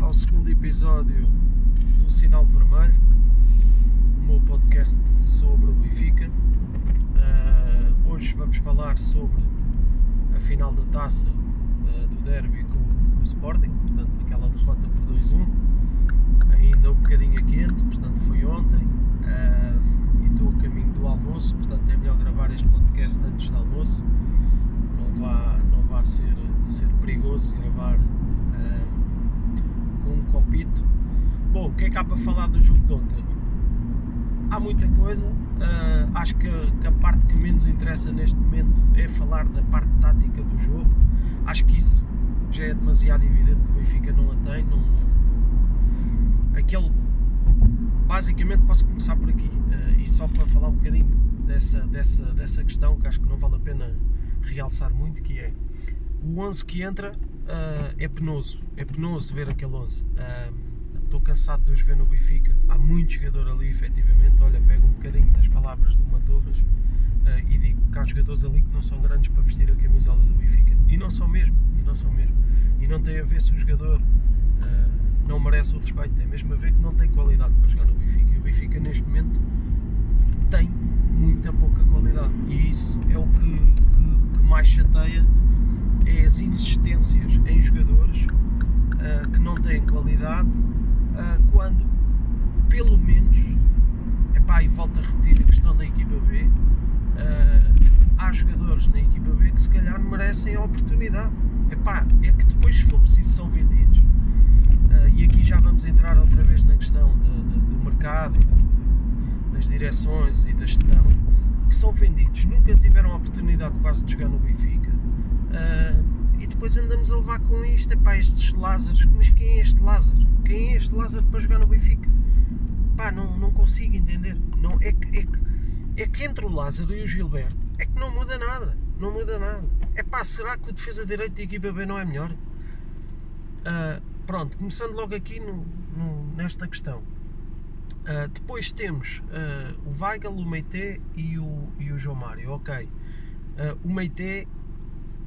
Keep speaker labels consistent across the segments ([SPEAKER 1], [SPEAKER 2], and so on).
[SPEAKER 1] ao segundo episódio do Sinal Vermelho, o meu podcast sobre o Benfica. Uh, hoje vamos falar sobre a final da taça uh, do derby com, com, o Sporting, portanto, aquela derrota por 2-1, ainda um bocadinho quente, portanto, foi ontem. Uh, e estou a caminho do almoço, portanto, é melhor gravar este podcast antes do almoço. Não vá, não vá ser, ser perigoso gravar com um copito. Bom, o que é que há para falar do jogo de ontem? Há muita coisa. Uh, acho que, que, a parte que menos interessa neste momento é falar da parte tática do jogo. Acho que isso já é demasiado evidente que o Benfica não a tem. Não, não, aquele, basicamente, posso começar por aqui. Uh, e só para falar um bocadinho dessa, dessa, dessa questão, que acho que não vale a pena realçar muito, que é o 11 que entra uh, é penoso, é penoso ver aquele 11. Estou uh, cansado de os ver no Benfica. Há muito jogador ali, efetivamente. Olha, pego um bocadinho das palavras do Matorras uh, e digo que há jogadores ali que não são grandes para vestir a camisola do Benfica. E não são mesmo, e não são mesmo. E não tem a ver se o jogador não merece o respeito, tem mesmo a ver que não tem qualidade para jogar no Benfica. E o Benfica, neste momento, tem muita pouca qualidade. E isso é o que, que, que mais chateia é as insistências em jogadores uh, que não têm qualidade uh, quando pelo menos epá, e volto a repetir a questão da equipa B uh, há jogadores na equipa B que se calhar merecem a oportunidade. Epá, é que depois se for preciso são vendidos. E aqui já vamos entrar outra vez na questão de, de, do mercado das direções e da gestão que são vendidos, nunca tiveram a oportunidade quase de jogar no Benfica Uh, e depois andamos a levar com isto, é pá, estes Lázaros, mas quem é este Lázaro? Quem é este Lázaro para jogar no Benfica? Pá, não, não consigo entender. Não, é, que, é, que, é que entre o Lázaro e o Gilberto é que não muda nada. Não muda nada. É pá, será que o defesa de direito da equipa B não é melhor? Uh, pronto, começando logo aqui no, no, nesta questão. Uh, depois temos uh, o Weigl, o Meite e o, e o João Mário. Ok. o Meite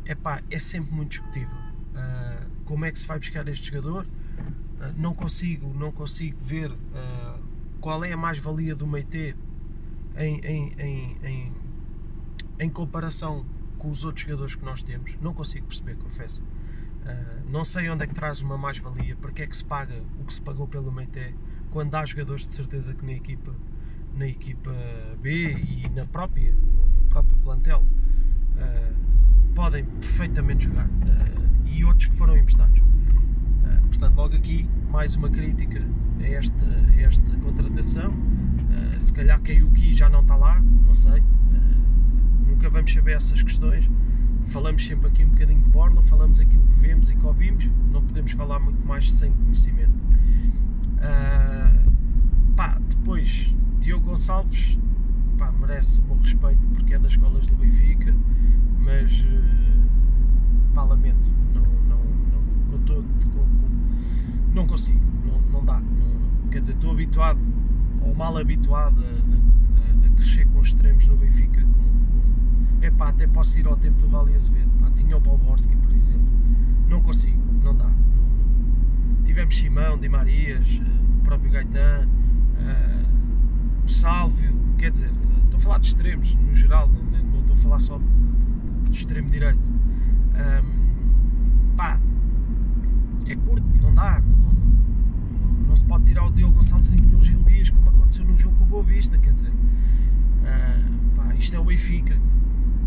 [SPEAKER 1] epá, é sempre muito discutível. Uh, como é que se vai buscar este jogador? Uh, não consigo, não consigo ver uh, qual é a mais-valia do Meite em, em, em, em, em comparação com os outros jogadores que nós temos. Não consigo perceber, confesso. não sei onde é que traz uma mais-valia, porque é que se paga o que se pagou pelo Meite, quando há jogadores de certeza que na equipa, na equipa B e na própria, no, próprio plantel, podem perfeitamente jogar uh, e outros que foram emprestados. Uh, portanto, logo aqui, mais uma crítica a esta, a esta contratação. Se calhar que a Yuki já não está lá, não sei. nunca vamos saber essas questões. Falamos sempre aqui um bocadinho de borla, falamos aquilo que vemos e que ouvimos, não podemos falar muito mais sem conhecimento. pá, depois, Diogo Gonçalves pá, merece o meu respeito porque é das escolas do Benfica, mas uh, pá, lamento, não, não, não, com com, com, não consigo, não, não dá. Não, quer dizer, estou habituado, ou mal habituado, a, a, a crescer com extremos no Benfica. Com, pá, até posso ir ao tempo do Vale Azevedo, pá, tinha o Palborski, por exemplo, não consigo, não dá. Tivemos Simão, Di Marias, uh, o próprio Gaetan, uh, o Sálvio, quer dizer, estou a falar de extremos no geral, não, não estou a falar só de, de, de extremo direito. Um, pá, é curto, não dá. Não, não, não, se pode tirar o Diogo Gonçalves e meter o Gil Dias como aconteceu no jogo com o Boa Vista, quer dizer. Uh, pá, isto é o Benfica,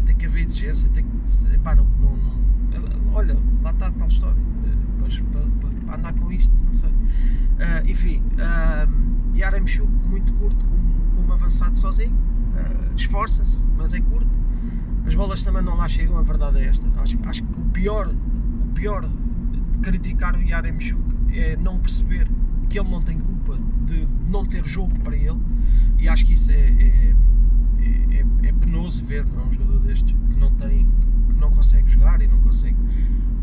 [SPEAKER 1] tem que haver exigência, tem que. Pá, não, olha, lá está a tal história. Uh, para, para, para, andar com isto, não sei. Uh, enfim, uh, Yaremchuk muito curto, como, como avançado sozinho esforça-se, mas é curto. As bolas também não lá chegam, a verdade é esta. Acho, acho que o pior, o pior de criticar o Yaremchuk é não perceber que ele não tem culpa de não ter jogo para ele e acho que isso é, é, é, é penoso ver não, é? um jogador destes que não tem que não consegue jogar e não consegue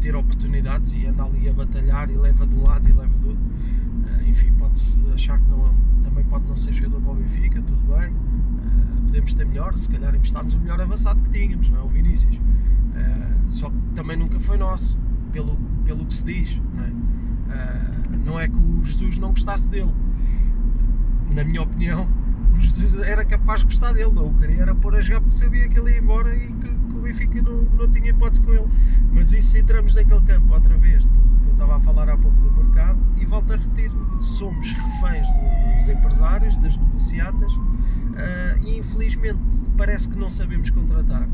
[SPEAKER 1] ter oportunidades e anda ali a batalhar e leva de um lado e leva do outro uh, enfim, pode-se achar que não, também pode não ser jogador para o Benfica, tudo bem podemos ter melhor, se calhar emprestámos o melhor avançado que tínhamos, não é? o Vinícius. Uh, só que também nunca foi nosso, pelo, pelo que se diz. Não é? Uh, não é que o Jesus não gostasse dele. Na minha opinião, era capaz de gostar dele, não o queria era pôr a jogar porque sabia que ele ia embora e que, que o Benfica não, não tinha hipótese com ele. Mas isso entramos naquele campo outra vez, que eu estava a falar há pouco do mercado, e volto a repetir: somos reféns dos empresários, das negociatas, uh, e infelizmente parece que não sabemos contratar.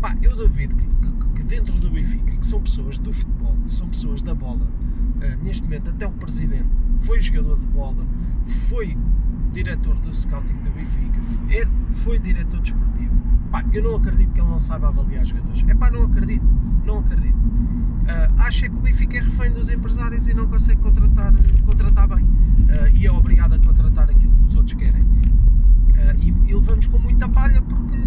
[SPEAKER 1] Pá, eu duvido que, que, que, dentro do Benfica, que são pessoas do futebol, são pessoas da bola, uh, neste momento até o presidente foi jogador de bola, foi diretor do scouting do Benfica, foi, é, foi diretor desportivo. Pá, eu não acredito que ele não saiba avaliar jogadores. É pá, não acredito, não acredito. Uh, acho é que o Benfica é refém dos empresários e não consegue contratar, contratar bem. Uh, e é obrigado a contratar aquilo que os outros querem. Uh, e, e, levamos com muita palha porque,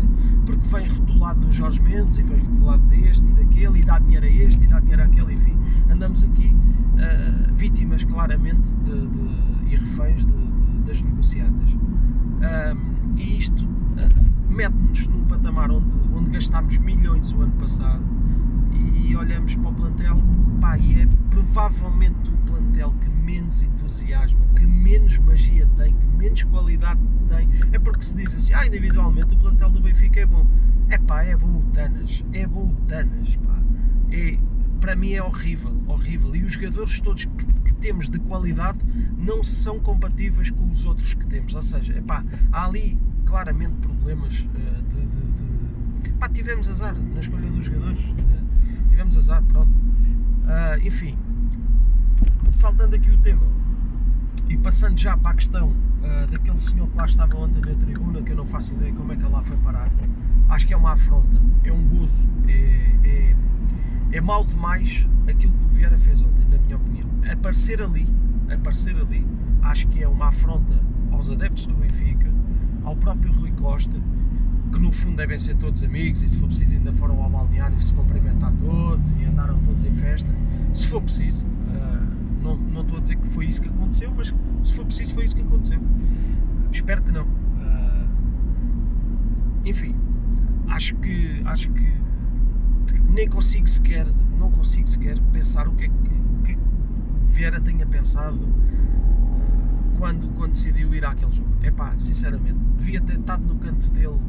[SPEAKER 1] porque vem rotulado do Jorge Mendes e vem rotulado deste e daquele e dá dinheiro a este e dá dinheiro àquele, enfim. Andamos aqui uh, vítimas claramente de, de, e reféns de, de, das negociatas. Um, e isto uh, mete-nos num patamar onde, onde gastámos milhões o ano passado e olhamos para o plantel pá, e é provavelmente o plantel que menos entusiasma, que menos magia tem, que menos qualidade tem. É porque se diz assim, ah, individualmente o plantel do Benfica é bom. É pá, é bom o Tanas, é bom o Tanas, pá. É, para mim é horrível, horrível. E os jogadores todos que, que, temos de qualidade não são compatíveis com os outros que temos. Ou seja, epá, há ali claramente problemas uh, de, de, de... Pá, tivemos azar na escolha dos jogadores. Uh, tivemos azar, pronto. Uh, enfim, saltando aqui o tema e passando já para a questão daquele senhor que lá estava ontem na tribuna, que eu não faço ideia como é que ele lá foi parar, acho que é uma afronta, é um gozo, é, é, é mal demais aquilo que o Vieira fez ontem, na minha opinião. Aparecer ali, aparecer ali, acho que é uma afronta aos adeptos do Benfica, ao próprio Rui Costa, que no fundo devem ser todos amigos e se for preciso ainda foram ao balneário se cumprimentar todos e andaram todos em festa, se for preciso. Uh, não, não estou a dizer que foi isso que aconteceu, mas se for preciso foi isso que aconteceu. Espero que não. Uh, enfim, acho que acho que nem consigo sequer, não consigo sequer pensar o que é que, o que, é que Vieira tenha pensado uh, quando, quando decidiu ir àquele jogo. É pá, sinceramente, devia ter estado no canto dele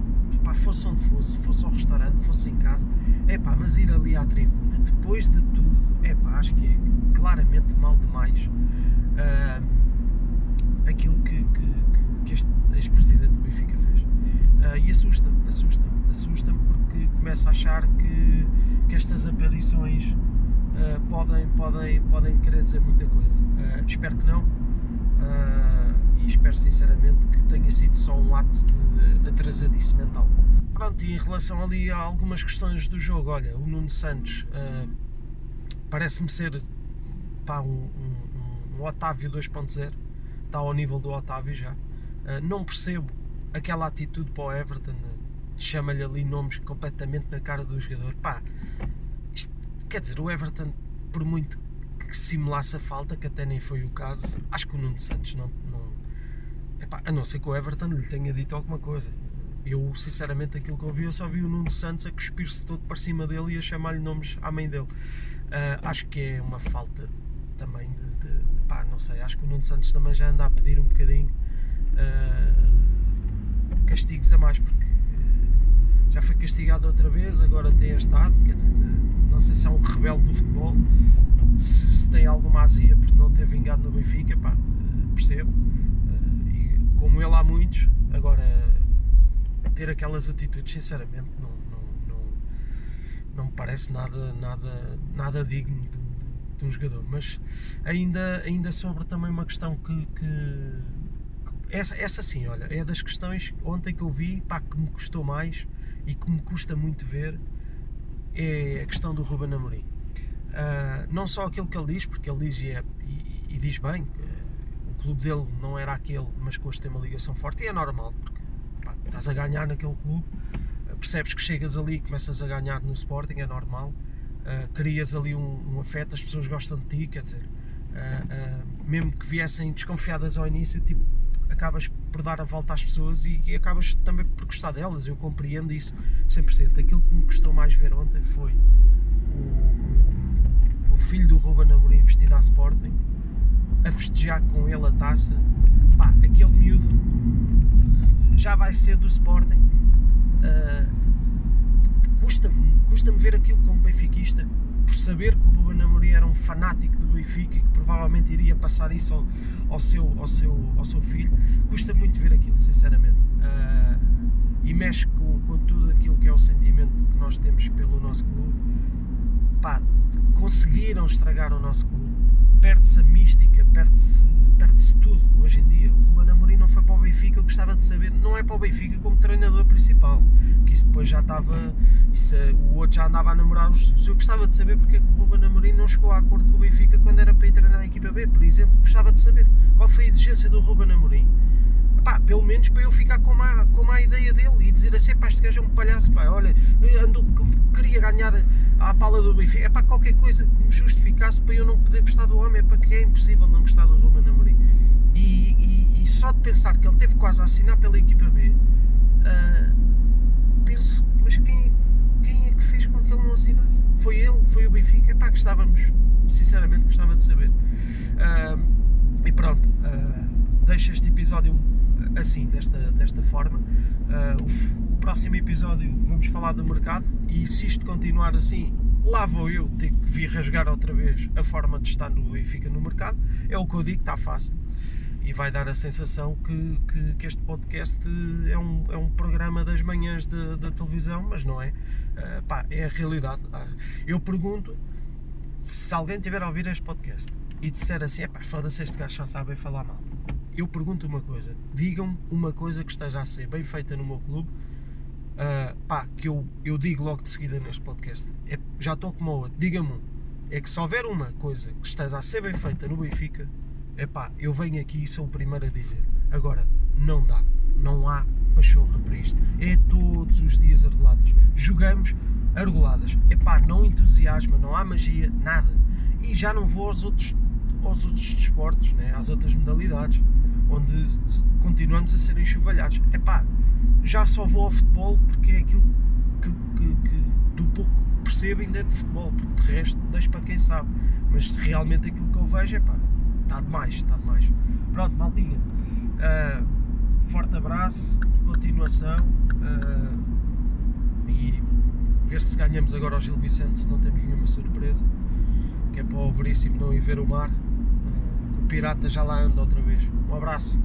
[SPEAKER 1] pá, fosse onde fosse, fosse ao restaurante, fosse em casa, é pá, mas ir ali à tribuna, depois de tudo, é pá, acho que é claramente mal demais uh, aquilo que, que, que este ex-presidente do Benfica fez. Uh, e assusta-me, assusta-me, assusta-me porque começo a achar que, que estas aparições uh, podem, podem, podem querer dizer muita coisa. espero que não e espero sinceramente que tenha sido só um ato de atrasadice mental. Pronto, e em relação ali a algumas questões do jogo, olha, o Nuno Santos uh, parece-me ser pá, um, um, um Otávio 2.0, está ao nível do Otávio já. Uh, não percebo aquela atitude para o Everton, chama-lhe ali nomes completamente na cara do jogador. Pá, isto, quer dizer, o Everton, por muito que simulasse a falta, que até nem foi o caso, acho que o Nuno Santos não, Epá, a não ser que o Everton lhe tenha dito alguma coisa. Eu, sinceramente, aquilo que eu vi, eu só vi o Nuno Santos a cuspir-se todo para cima dele e a chamar-lhe nomes à mãe dele. Uh, acho que é uma falta também de, de, pá, não sei, acho que o Nuno Santos também já anda a pedir um bocadinho uh, castigos a mais, porque já foi castigado outra vez, agora tem quer dizer, não sei se é um rebelde do futebol, se, se tem alguma azia por não ter vingado no Benfica, pá, percebo como ele há muitos, agora ter aquelas atitudes, sinceramente, não, não, não, não me parece nada, nada, nada digno de, de, um jogador. Mas ainda, ainda sobre também uma questão que, que essa, essa sim, olha, é das questões ontem que eu vi pá, que me custou mais e que me custa muito ver é a questão do Ruben Amorim. Uh, não só aquilo que ele diz, porque ele diz e, é, e, e diz bem, clube dele não era aquele, mas que hoje tem uma ligação forte, e é normal, porque pá, estás a ganhar naquele clube, percebes que chegas ali e começas a ganhar no Sporting, é normal, uh, crias ali um, um, afeto, as pessoas gostam de ti, quer dizer, uh, mesmo que viessem desconfiadas ao início, tipo, acabas por dar a volta às pessoas e, e, acabas também por gostar delas, eu compreendo isso 100%. Aquilo que me custou mais ver ontem foi o, o filho do Ruben Amorim vestido à Sporting, a festejar com ele a taça. Pá, aquele miúdo já vai ser do Sporting. Uh, custa-me custa ver aquilo como benfiquista, por saber que o Ruben Amorim era um fanático do Benfica e que provavelmente iria passar isso ao, ao seu, ao, seu, ao seu filho. Custa muito ver aquilo, sinceramente. Uh, e mexe com, com tudo aquilo que é o sentimento que nós temos pelo nosso clube. Pá, conseguiram estragar o nosso clube. Perde-se a mística, perde-se perde tudo hoje em dia. O Ruben Amorim não foi para o Benfica, eu gostava de saber, não é para o Benfica como treinador principal, que isso depois já estava, isso, o outro já andava a namorar os. Eu gostava de saber porque é que o Ruben Amorim não chegou a acordo com o Benfica quando era para ir treinar a equipa B, por exemplo. Gostava de saber qual foi a exigência do Ruben Amorim pá, pelo menos para eu ficar com uma, com uma ideia dele e dizer assim, pá, este gajo é um palhaço, pá, olha, andou, queria ganhar à pala do Benfica, é para qualquer coisa que me justificasse para eu não poder gostar do homem, é para que é impossível não gostar do Roman Amorim. E, e, e, só de pensar que ele teve quase a assinar pela equipa B, uh, penso, mas quem, quem é que fez com que ele não assinasse? Foi ele, foi o Benfica, é pá, gostávamos, sinceramente gostava de saber. Uh, e pronto, uh, deixo este episódio assim, desta, desta forma. Uh, o próximo episódio vamos falar do mercado e se isto continuar assim, lá vou eu ter que vir rasgar outra vez a forma de estar no Benfica no mercado. É o que eu digo, está fácil. E vai dar a sensação que, que, que este podcast é um, é um programa das manhãs de, da televisão, mas não é. Uh, pá, é a realidade. Uh, eu pergunto se alguém tiver a ouvir este podcast e disser assim: é pá, foda-se, este gajo só sabe falar mal eu pergunto uma coisa: digam-me uma coisa que esteja a ser bem feita no meu clube, uh, pá, que eu, eu digo logo de seguida neste podcast. É, já estou como outra, diga-me É que se houver uma coisa que esteja a ser bem feita no Benfica, é pá, eu venho aqui e sou o primeiro a dizer. Agora, não dá, não há pachorra para isto. É todos os dias arreguladas. Jogamos arreguladas. É pá, não entusiasma, não há magia, nada. E já não vou aos outros aos outros desportos, né? às outras modalidades, onde continuamos a ser enxovalhados. É pá, já só vou ao futebol porque é aquilo que, que, que do pouco que percebo ainda é de futebol, porque de resto deixo para quem sabe. Mas realmente aquilo que eu vejo é pá, está demais, está demais. Pronto, maltinha. Uh, forte abraço, continuação uh, e ver se ganhamos agora ao Gil Vicente se não temos nenhuma surpresa que é para o Veríssimo não ir ver o mar pirata já lá anda outra vez. Um abraço.